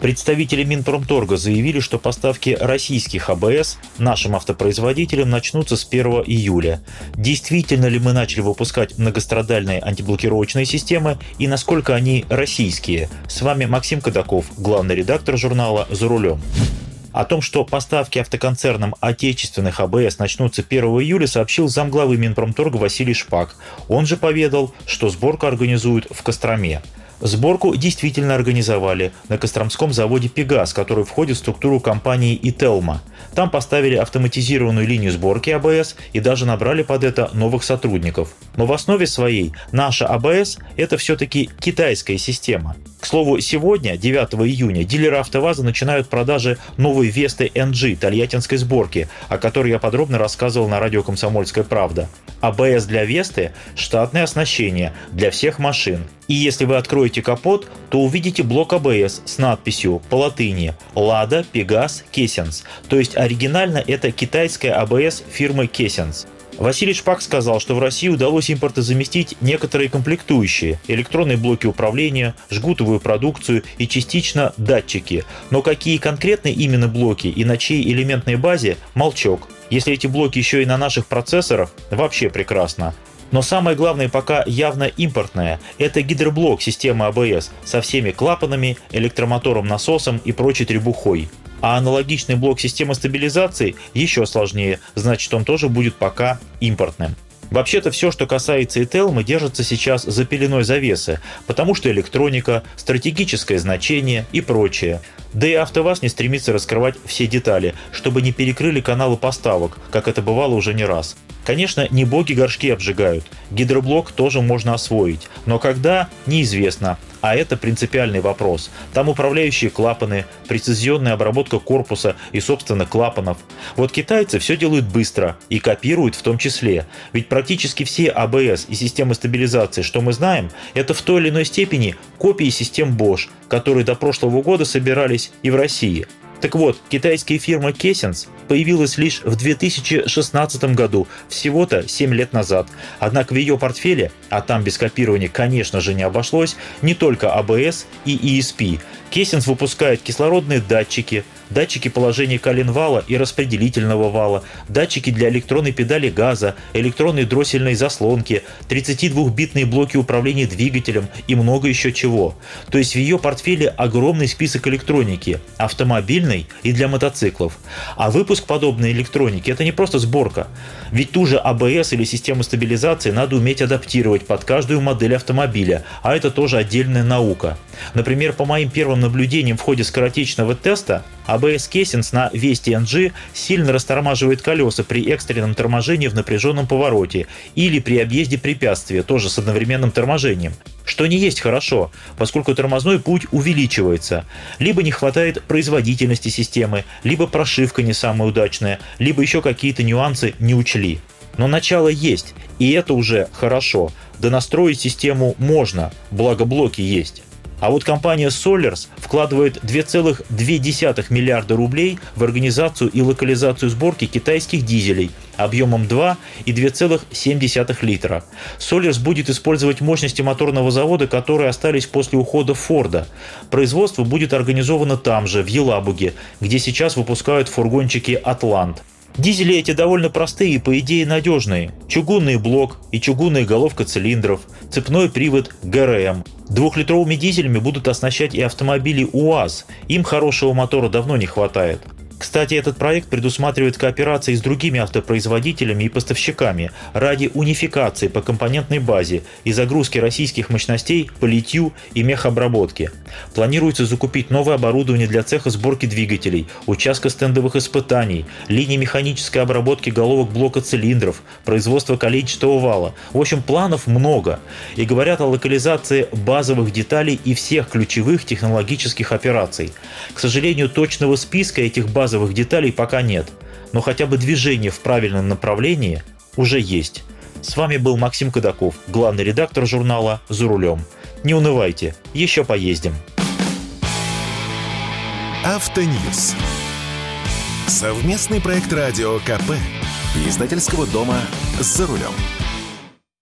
Представители Минпромторга заявили, что поставки российских АБС нашим автопроизводителям начнутся с 1 июля. Действительно ли мы начали выпускать многострадальные антиблокировочные системы и насколько они российские? С вами Максим Кадаков, главный редактор журнала «За рулем». О том, что поставки автоконцернам отечественных АБС начнутся 1 июля, сообщил замглавы Минпромторга Василий Шпак. Он же поведал, что сборку организуют в Костроме. Сборку действительно организовали на Костромском заводе «Пегас», который входит в структуру компании «Ителма». Там поставили автоматизированную линию сборки АБС и даже набрали под это новых сотрудников. Но в основе своей наша АБС – это все-таки китайская система. К слову, сегодня, 9 июня, дилеры АвтоВАЗа начинают продажи новой Весты NG тольяттинской сборки, о которой я подробно рассказывал на радио «Комсомольская правда». АБС для Весты – штатное оснащение для всех машин. И если вы откроете капот, то увидите блок АБС с надписью по латыни «Лада Пегас Кессенс», то есть оригинально это китайская АБС фирмы Кессенс. Василий Шпак сказал, что в России удалось импортозаместить некоторые комплектующие, электронные блоки управления, жгутовую продукцию и частично датчики. Но какие конкретные именно блоки и на чьей элементной базе – молчок. Если эти блоки еще и на наших процессорах, вообще прекрасно. Но самое главное пока явно импортное – это гидроблок системы АБС со всеми клапанами, электромотором-насосом и прочей требухой. А аналогичный блок системы стабилизации еще сложнее, значит он тоже будет пока импортным. Вообще-то все, что касается Ителмы, держится сейчас за пеленой завесы, потому что электроника, стратегическое значение и прочее. Да и АвтоВАЗ не стремится раскрывать все детали, чтобы не перекрыли каналы поставок, как это бывало уже не раз. Конечно, не боги горшки обжигают. Гидроблок тоже можно освоить. Но когда – неизвестно. А это принципиальный вопрос. Там управляющие клапаны, прецизионная обработка корпуса и, собственно, клапанов. Вот китайцы все делают быстро и копируют в том числе. Ведь практически все АБС и системы стабилизации, что мы знаем, это в той или иной степени копии систем Bosch, которые до прошлого года собирались и в России. Так вот, китайская фирма Kessens появилась лишь в 2016 году, всего-то 7 лет назад. Однако в ее портфеле, а там без копирования, конечно же, не обошлось, не только ABS и ESP. Kessens выпускает кислородные датчики, датчики положения коленвала и распределительного вала, датчики для электронной педали газа, электронной дроссельной заслонки, 32-битные блоки управления двигателем и много еще чего. То есть в ее портфеле огромный список электроники, автомобильной и для мотоциклов. А выпуск подобной электроники – это не просто сборка. Ведь ту же АБС или систему стабилизации надо уметь адаптировать под каждую модель автомобиля, а это тоже отдельная наука. Например, по моим первым наблюдениям в ходе скоротечного теста, ABS Kessings на Вести NG сильно растормаживает колеса при экстренном торможении в напряженном повороте или при объезде препятствия, тоже с одновременным торможением. Что не есть хорошо, поскольку тормозной путь увеличивается. Либо не хватает производительности системы, либо прошивка не самая удачная, либо еще какие-то нюансы не учли. Но начало есть, и это уже хорошо. Да настроить систему можно, благо блоки есть. А вот компания Solers вкладывает 2,2 миллиарда рублей в организацию и локализацию сборки китайских дизелей объемом 2 и 2,7 литра. Solers будет использовать мощности моторного завода, которые остались после ухода Форда. Производство будет организовано там же, в Елабуге, где сейчас выпускают фургончики «Атлант». Дизели эти довольно простые и по идее надежные. Чугунный блок и чугунная головка цилиндров, цепной привод ГРМ. Двухлитровыми дизелями будут оснащать и автомобили УАЗ. Им хорошего мотора давно не хватает. Кстати, этот проект предусматривает кооперации с другими автопроизводителями и поставщиками ради унификации по компонентной базе и загрузки российских мощностей по литью и мехобработке. Планируется закупить новое оборудование для цеха сборки двигателей, участка стендовых испытаний, линии механической обработки головок блока цилиндров, производство количественного вала. В общем, планов много. И говорят о локализации базовых деталей и всех ключевых технологических операций. К сожалению, точного списка этих базовых базовых деталей пока нет, но хотя бы движение в правильном направлении уже есть. С вами был Максим Кадаков, главный редактор журнала «За рулем». Не унывайте, еще поездим. Автоньюз. Совместный проект радио КП. Издательского дома «За рулем».